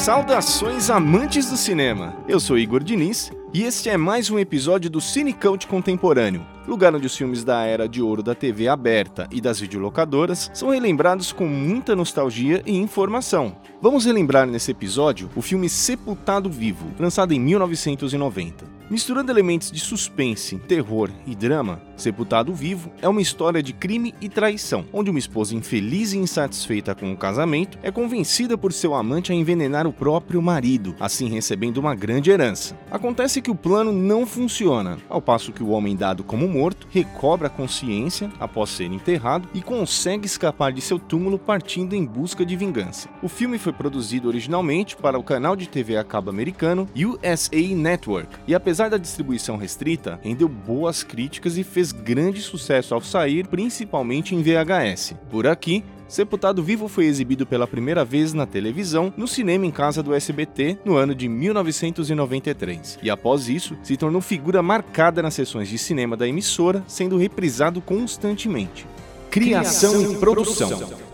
Saudações amantes do cinema! Eu sou Igor Diniz e este é mais um episódio do Cinecult Contemporâneo, lugar onde os filmes da era de ouro da TV aberta e das videolocadoras são relembrados com muita nostalgia e informação. Vamos relembrar nesse episódio o filme Sepultado Vivo, lançado em 1990. Misturando elementos de suspense, terror e drama, Sepultado Vivo é uma história de crime e traição, onde uma esposa infeliz e insatisfeita com o casamento é convencida por seu amante a envenenar o próprio marido, assim recebendo uma grande herança. Acontece que o plano não funciona, ao passo que o homem dado como morto recobra a consciência após ser enterrado e consegue escapar de seu túmulo partindo em busca de vingança. O filme foi produzido originalmente para o canal de TV a cabo americano USA Network e apesar apesar da distribuição restrita, rendeu boas críticas e fez grande sucesso ao sair, principalmente em VHS. Por aqui, Sepultado Vivo foi exibido pela primeira vez na televisão, no cinema em casa do SBT, no ano de 1993. E após isso, se tornou figura marcada nas sessões de cinema da emissora, sendo reprisado constantemente. Criação, Criação e produção. produção.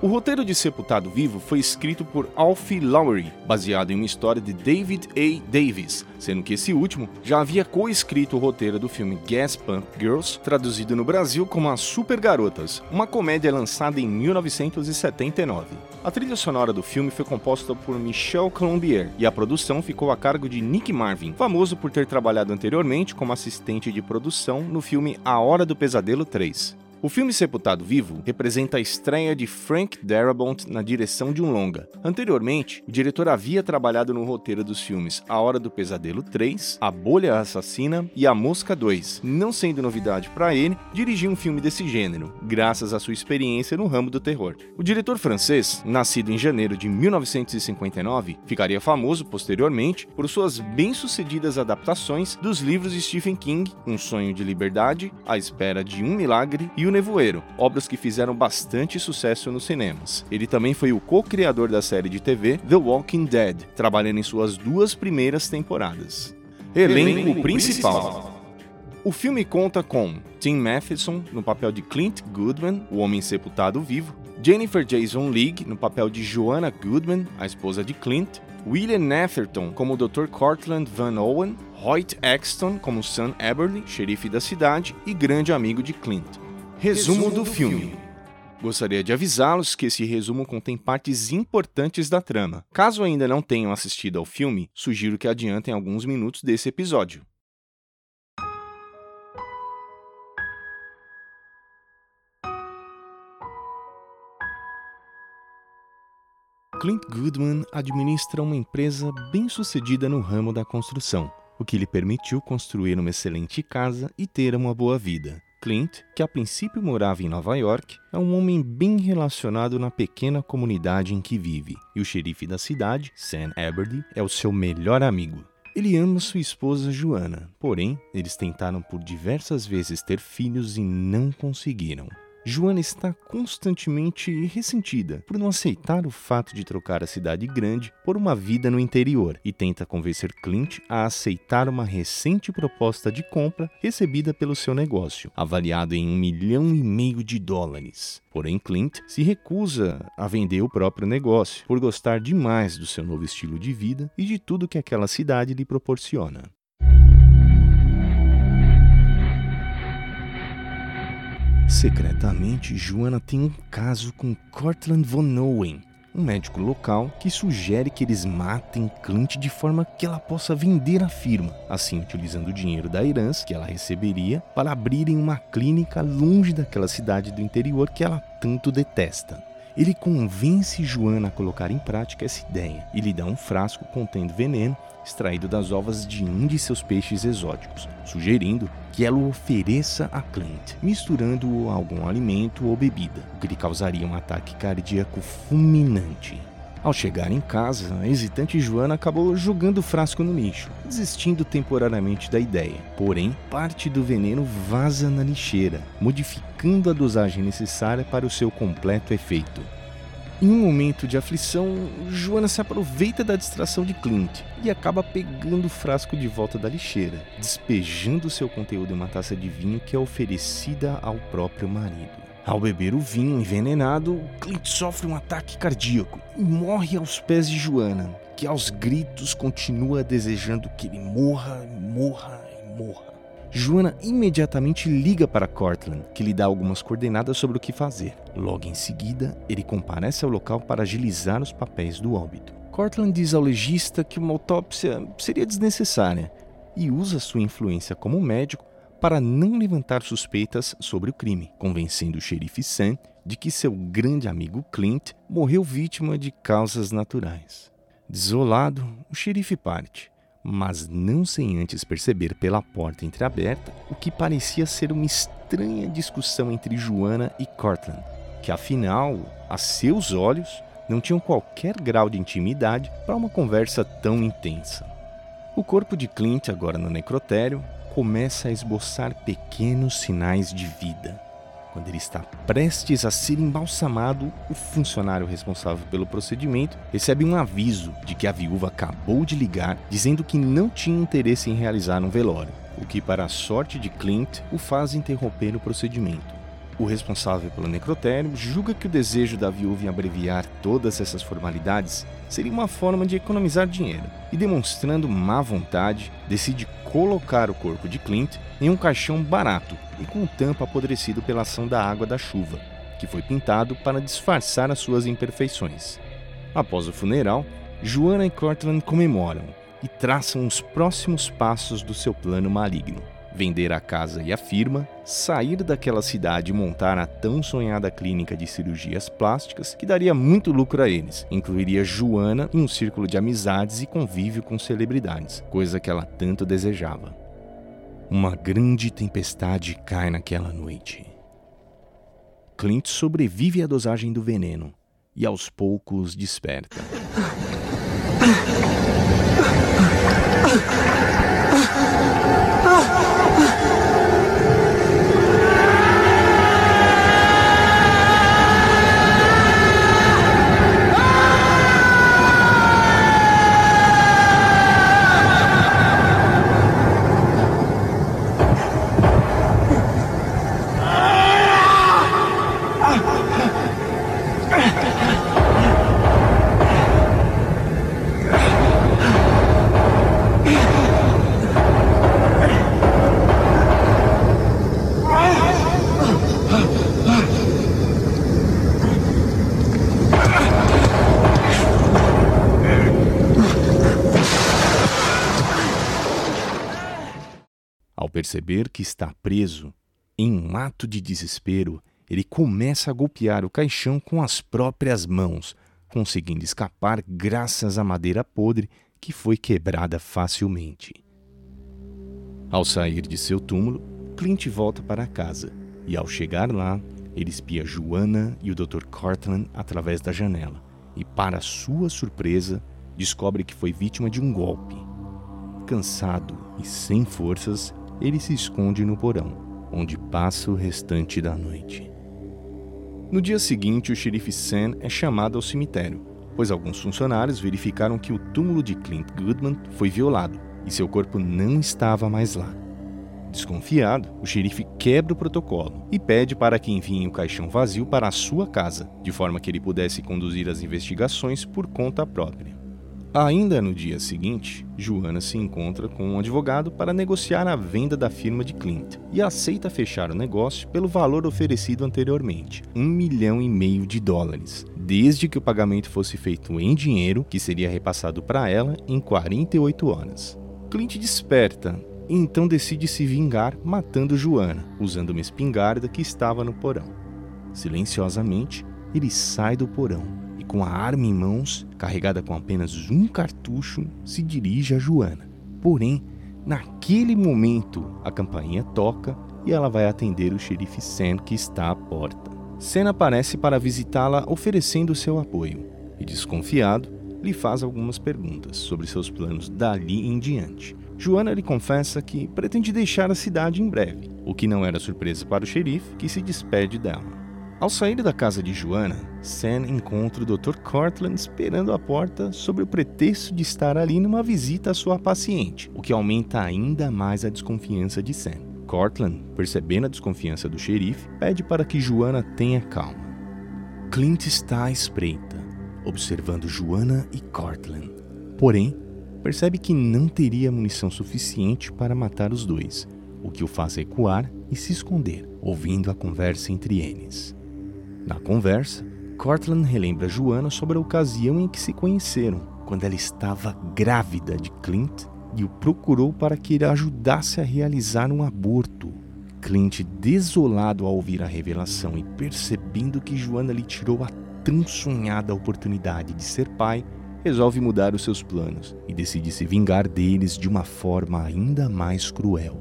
O roteiro de Sepultado Vivo foi escrito por Alfie Lowery, baseado em uma história de David A. Davis, sendo que esse último já havia co-escrito o roteiro do filme Gas Pump Girls, traduzido no Brasil como As Super Garotas, uma comédia lançada em 1979. A trilha sonora do filme foi composta por Michel Colombier e a produção ficou a cargo de Nick Marvin, famoso por ter trabalhado anteriormente como assistente de produção no filme A Hora do Pesadelo 3. O filme Sepultado Vivo representa a estreia de Frank Darabont na direção de um longa. Anteriormente, o diretor havia trabalhado no roteiro dos filmes A Hora do Pesadelo 3, A Bolha Assassina e A Mosca 2, não sendo novidade para ele dirigir um filme desse gênero, graças à sua experiência no ramo do terror. O diretor francês, nascido em janeiro de 1959, ficaria famoso posteriormente por suas bem-sucedidas adaptações dos livros de Stephen King, Um Sonho de Liberdade, A Espera de um Milagre e o Nevoeiro, obras que fizeram bastante sucesso nos cinemas. Ele também foi o co-criador da série de TV The Walking Dead, trabalhando em suas duas primeiras temporadas. Elenco principal. O filme conta com Tim Matheson no papel de Clint Goodman, o homem sepultado vivo, Jennifer Jason Leigh no papel de Joanna Goodman, a esposa de Clint, William Netherton como Dr. Cortland Van Owen, Hoyt Axton como Sam Eberly, xerife da cidade e grande amigo de Clint. Resumo do filme. Gostaria de avisá-los que esse resumo contém partes importantes da trama. Caso ainda não tenham assistido ao filme, sugiro que adiantem alguns minutos desse episódio. Clint Goodman administra uma empresa bem-sucedida no ramo da construção, o que lhe permitiu construir uma excelente casa e ter uma boa vida. Clint, que a princípio morava em Nova York, é um homem bem relacionado na pequena comunidade em que vive, e o xerife da cidade, Sam Eberly, é o seu melhor amigo. Ele ama sua esposa Joanna, porém, eles tentaram por diversas vezes ter filhos e não conseguiram. Joana está constantemente ressentida por não aceitar o fato de trocar a cidade grande por uma vida no interior e tenta convencer Clint a aceitar uma recente proposta de compra recebida pelo seu negócio, avaliado em um milhão e meio de dólares. Porém, Clint se recusa a vender o próprio negócio por gostar demais do seu novo estilo de vida e de tudo que aquela cidade lhe proporciona. Secretamente, Joanna tem um caso com Cortland Von Owen, um médico local que sugere que eles matem Clint de forma que ela possa vender a firma, assim utilizando o dinheiro da herança que ela receberia para abrirem uma clínica longe daquela cidade do interior que ela tanto detesta. Ele convence Joana a colocar em prática essa ideia e lhe dá um frasco contendo veneno extraído das ovas de um de seus peixes exóticos, sugerindo que ela o ofereça a Clint, misturando-o a algum alimento ou bebida, o que lhe causaria um ataque cardíaco fulminante. Ao chegar em casa, a hesitante Joana acabou jogando o frasco no lixo, desistindo temporariamente da ideia. Porém, parte do veneno vaza na lixeira, modificando a dosagem necessária para o seu completo efeito. Em um momento de aflição, Joana se aproveita da distração de Clint e acaba pegando o frasco de volta da lixeira, despejando seu conteúdo em uma taça de vinho que é oferecida ao próprio marido. Ao beber o vinho envenenado, Clint sofre um ataque cardíaco e morre aos pés de Joanna, que aos gritos continua desejando que ele morra, morra e morra. Joanna imediatamente liga para Cortland, que lhe dá algumas coordenadas sobre o que fazer. Logo em seguida, ele comparece ao local para agilizar os papéis do óbito. Cortland diz ao legista que uma autópsia seria desnecessária e usa sua influência como médico para não levantar suspeitas sobre o crime, convencendo o xerife Sam de que seu grande amigo Clint morreu vítima de causas naturais. Desolado, o xerife parte, mas não sem antes perceber pela porta entreaberta o que parecia ser uma estranha discussão entre Joanna e Cortland, que afinal, a seus olhos, não tinham qualquer grau de intimidade para uma conversa tão intensa. O corpo de Clint, agora no necrotério, começa a esboçar pequenos sinais de vida. Quando ele está prestes a ser embalsamado, o funcionário responsável pelo procedimento recebe um aviso de que a viúva acabou de ligar dizendo que não tinha interesse em realizar um velório, o que, para a sorte de Clint, o faz interromper o procedimento. O responsável pelo necrotério julga que o desejo da viúva em abreviar todas essas formalidades seria uma forma de economizar dinheiro e, demonstrando má vontade, decide colocar o corpo de Clint em um caixão barato e com tampa apodrecido pela ação da água da chuva, que foi pintado para disfarçar as suas imperfeições. Após o funeral, Joanna e Cortland comemoram e traçam os próximos passos do seu plano maligno vender a casa e a firma, sair daquela cidade e montar a tão sonhada clínica de cirurgias plásticas que daria muito lucro a eles. Incluiria Joana em um círculo de amizades e convívio com celebridades, coisa que ela tanto desejava. Uma grande tempestade cai naquela noite. Clint sobrevive à dosagem do veneno e aos poucos desperta. perceber que está preso, em um ato de desespero, ele começa a golpear o caixão com as próprias mãos, conseguindo escapar graças à madeira podre que foi quebrada facilmente. Ao sair de seu túmulo, Clint volta para casa e, ao chegar lá, ele espia Joanna e o Dr. Cortland através da janela e, para sua surpresa, descobre que foi vítima de um golpe. Cansado e sem forças, ele se esconde no porão, onde passa o restante da noite. No dia seguinte, o xerife Sam é chamado ao cemitério, pois alguns funcionários verificaram que o túmulo de Clint Goodman foi violado e seu corpo não estava mais lá. Desconfiado, o xerife quebra o protocolo e pede para que enviem o caixão vazio para a sua casa, de forma que ele pudesse conduzir as investigações por conta própria. Ainda no dia seguinte, Joana se encontra com um advogado para negociar a venda da firma de Clint e aceita fechar o negócio pelo valor oferecido anteriormente, um milhão e meio de dólares, desde que o pagamento fosse feito em dinheiro, que seria repassado para ela em 48 horas. Clint desperta e então decide se vingar matando Joana, usando uma espingarda que estava no porão. Silenciosamente, ele sai do porão com a arma em mãos, carregada com apenas um cartucho, se dirige a Joana. Porém, naquele momento, a campainha toca e ela vai atender o xerife Sam que está à porta. Sam aparece para visitá-la oferecendo seu apoio e, desconfiado, lhe faz algumas perguntas sobre seus planos dali em diante. Joana lhe confessa que pretende deixar a cidade em breve, o que não era surpresa para o xerife, que se despede dela. Ao sair da casa de Joana, Sam encontra o Dr. Cortland esperando à porta sob o pretexto de estar ali numa visita à sua paciente, o que aumenta ainda mais a desconfiança de Sam. Cortland, percebendo a desconfiança do xerife, pede para que Joanna tenha calma. Clint está à espreita, observando Joanna e Cortland. Porém, percebe que não teria munição suficiente para matar os dois, o que o faz recuar e se esconder, ouvindo a conversa entre eles. Na conversa, Cortland relembra Joanna sobre a ocasião em que se conheceram, quando ela estava grávida de Clint e o procurou para que ele ajudasse a realizar um aborto. Clint, desolado ao ouvir a revelação e percebendo que Joana lhe tirou a tão sonhada oportunidade de ser pai, resolve mudar os seus planos e decide se vingar deles de uma forma ainda mais cruel.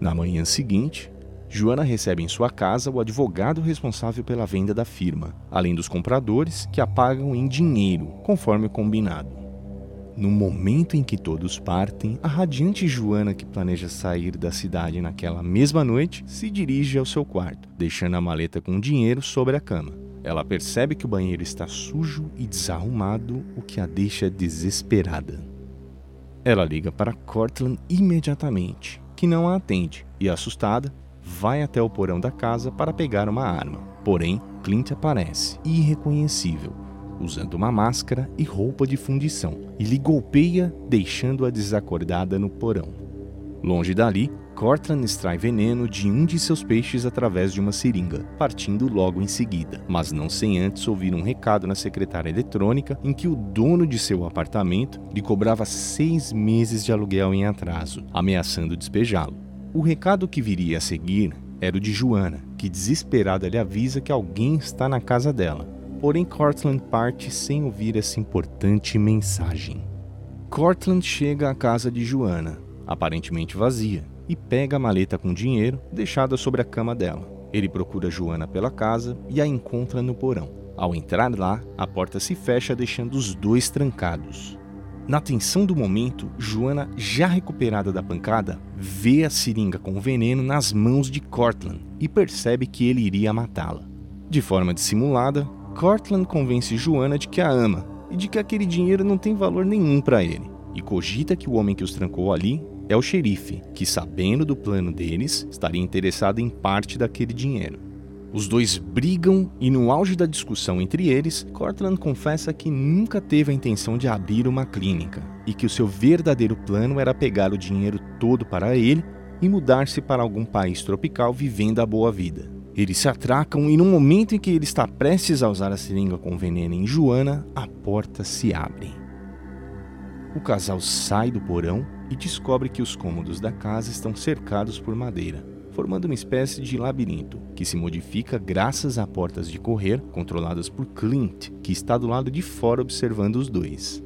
Na manhã seguinte, Joana recebe em sua casa o advogado responsável pela venda da firma, além dos compradores que a pagam em dinheiro, conforme o combinado. No momento em que todos partem, a radiante Joana, que planeja sair da cidade naquela mesma noite, se dirige ao seu quarto, deixando a maleta com dinheiro sobre a cama. Ela percebe que o banheiro está sujo e desarrumado, o que a deixa desesperada. Ela liga para Cortland imediatamente, que não a atende, e assustada, vai até o porão da casa para pegar uma arma. Porém, Clint aparece, irreconhecível, usando uma máscara e roupa de fundição, e lhe golpeia, deixando-a desacordada no porão. Longe dali, Cortland extrai veneno de um de seus peixes através de uma seringa, partindo logo em seguida, mas não sem antes ouvir um recado na secretária eletrônica em que o dono de seu apartamento lhe cobrava seis meses de aluguel em atraso, ameaçando despejá-lo. O recado que viria a seguir era o de Joana, que desesperada lhe avisa que alguém está na casa dela Porém, Cortland parte sem ouvir essa importante mensagem. Cortland chega à casa de Joanna, aparentemente vazia, e pega a maleta com dinheiro deixada sobre a cama dela. Ele procura Joanna pela casa e a encontra no porão. Ao entrar lá, a porta se fecha, deixando os dois trancados. Na tensão do momento, Joanna, já recuperada da pancada, vê a seringa com veneno nas mãos de Cortland e percebe que ele iria matá-la. De forma dissimulada, Cortland convence Joanna de que a ama e de que aquele dinheiro não tem valor nenhum para ele, e cogita que o homem que os trancou ali é o xerife, que, sabendo do plano deles, estaria interessado em parte daquele dinheiro. Os dois brigam e, no auge da discussão entre eles, Cortland confessa que nunca teve a intenção de abrir uma clínica e que o seu verdadeiro plano era pegar o dinheiro todo para ele e mudar-se para algum país tropical vivendo a boa vida. Eles se atracam e no momento em que ele está prestes a usar a seringa com veneno em Joana, a porta se abre. O casal sai do porão e descobre que os cômodos da casa estão cercados por madeira, formando uma espécie de labirinto que se modifica graças a portas de correr controladas por Clint, que está do lado de fora observando os dois.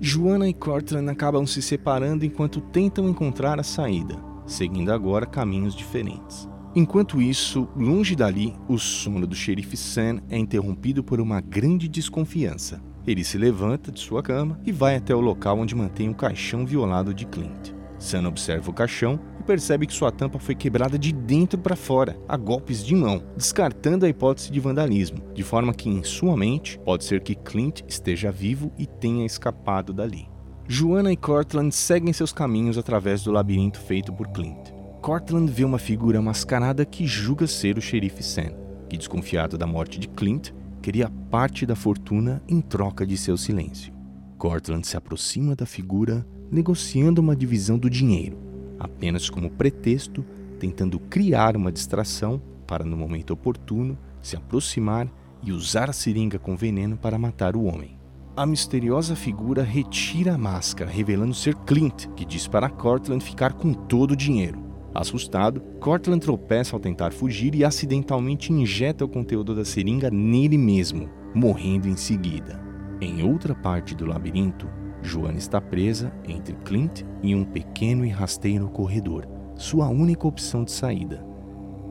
Joana e Cortland acabam se separando enquanto tentam encontrar a saída, seguindo agora caminhos diferentes. Enquanto isso, longe dali, o sono do xerife Sam é interrompido por uma grande desconfiança. Ele se levanta de sua cama e vai até o local onde mantém o caixão violado de Clint. Sam observa o caixão e percebe que sua tampa foi quebrada de dentro para fora, a golpes de mão, descartando a hipótese de vandalismo, de forma que em sua mente pode ser que Clint esteja vivo e tenha escapado dali. Joanna e Cortland seguem seus caminhos através do labirinto feito por Clint. Cortland vê uma figura mascarada que julga ser o xerife Sam, que, desconfiado da morte de Clint, queria parte da fortuna em troca de seu silêncio. Cortland se aproxima da figura, negociando uma divisão do dinheiro, apenas como pretexto, tentando criar uma distração para, no momento oportuno, se aproximar e usar a seringa com veneno para matar o homem. A misteriosa figura retira a máscara, revelando ser Clint, que diz para Cortland ficar com todo o dinheiro. Assustado, Cortland tropeça ao tentar fugir e acidentalmente injeta o conteúdo da seringa nele mesmo, morrendo em seguida. Em outra parte do labirinto, Joana está presa entre Clint e um pequeno e rasteiro corredor, sua única opção de saída.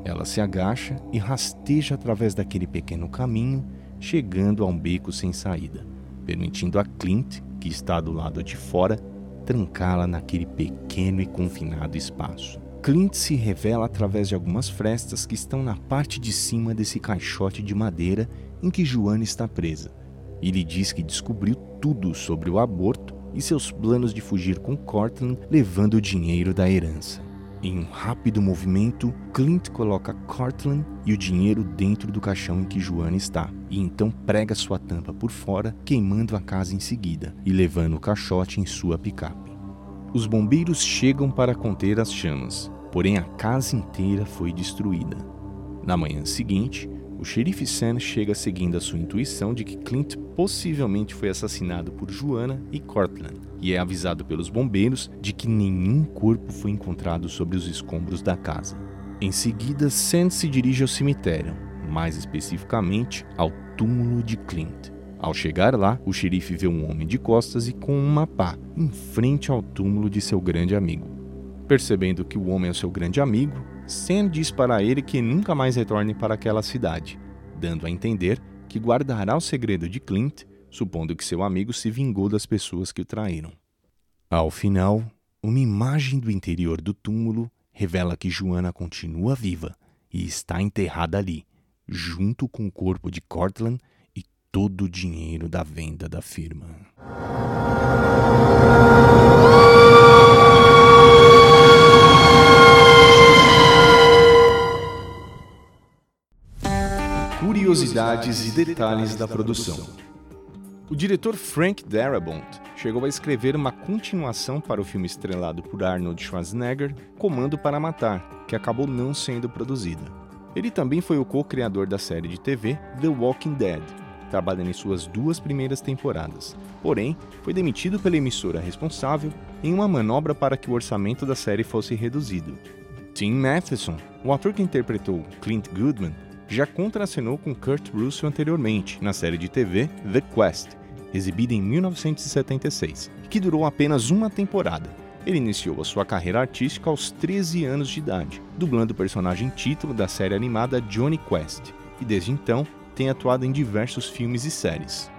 Ela se agacha e rasteja através daquele pequeno caminho, chegando a um beco sem saída, permitindo a Clint, que está do lado de fora, trancá-la naquele pequeno e confinado espaço. Clint se revela através de algumas frestas que estão na parte de cima desse caixote de madeira em que Joana está presa. Ele diz que descobriu tudo sobre o aborto e seus planos de fugir com Cortland levando o dinheiro da herança. Em um rápido movimento, Clint coloca Cortland e o dinheiro dentro do caixão em que Joana está, e então prega sua tampa por fora, queimando a casa em seguida e levando o caixote em sua picape. Os bombeiros chegam para conter as chamas, porém a casa inteira foi destruída. Na manhã seguinte, o xerife Sam chega seguindo a sua intuição de que Clint possivelmente foi assassinado por Joanna e Cortland e é avisado pelos bombeiros de que nenhum corpo foi encontrado sobre os escombros da casa. Em seguida, Sam se dirige ao cemitério, mais especificamente ao túmulo de Clint. Ao chegar lá, o xerife vê um homem de costas e com uma pá em frente ao túmulo de seu grande amigo. Percebendo que o homem é seu grande amigo, Sam diz para ele que nunca mais retorne para aquela cidade, dando a entender que guardará o segredo de Clint, supondo que seu amigo se vingou das pessoas que o traíram. Ao final, uma imagem do interior do túmulo revela que Joanna continua viva e está enterrada ali, junto com o corpo de Cortland e todo o dinheiro da venda da firma. Curiosidades e detalhes da produção. O diretor Frank Darabont chegou a escrever uma continuação para o filme estrelado por Arnold Schwarzenegger, Comando para Matar, que acabou não sendo produzida. Ele também foi o co-criador da série de TV The Walking Dead, trabalhando em suas duas primeiras temporadas. Porém, foi demitido pela emissora responsável em uma manobra para que o orçamento da série fosse reduzido. Tim Matheson, o ator que interpretou Clint Goodman, já contracenou com Kurt Russell anteriormente na série de TV The Quest, exibida em 1976, que durou apenas uma temporada. Ele iniciou a sua carreira artística aos 13 anos de idade, dublando o personagem título da série animada Johnny Quest, e desde então tem atuado em diversos filmes e séries.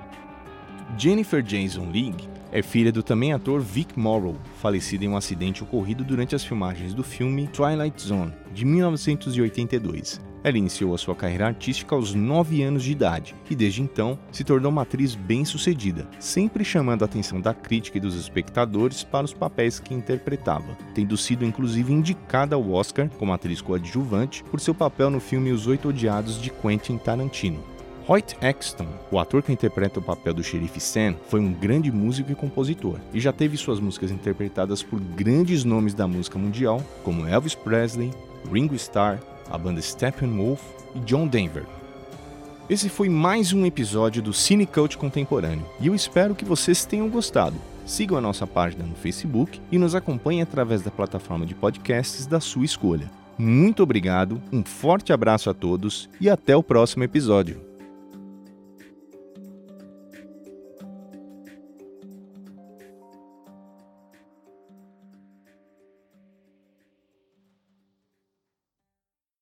Jennifer Jason Leigh é filha do também ator Vic Morrow, falecido em um acidente ocorrido durante as filmagens do filme Twilight Zone, de 1982, ela iniciou a sua carreira artística aos 9 anos de idade e desde então se tornou uma atriz bem-sucedida, sempre chamando a atenção da crítica e dos espectadores para os papéis que interpretava, tendo sido inclusive indicada ao Oscar como atriz coadjuvante por seu papel no filme Os Oito Odiados de Quentin Tarantino. Hoyt Axton, o ator que interpreta o papel do xerife Sam, foi um grande músico e compositor, e já teve suas músicas interpretadas por grandes nomes da música mundial, como Elvis Presley, Ringo Starr, a banda Steppenwolf e John Denver. Esse foi mais um episódio do Cine Cult Contemporâneo e eu espero que vocês tenham gostado. Sigam a nossa página no Facebook e nos acompanhem através da plataforma de podcasts da sua escolha. Muito obrigado, um forte abraço a todos e até o próximo episódio.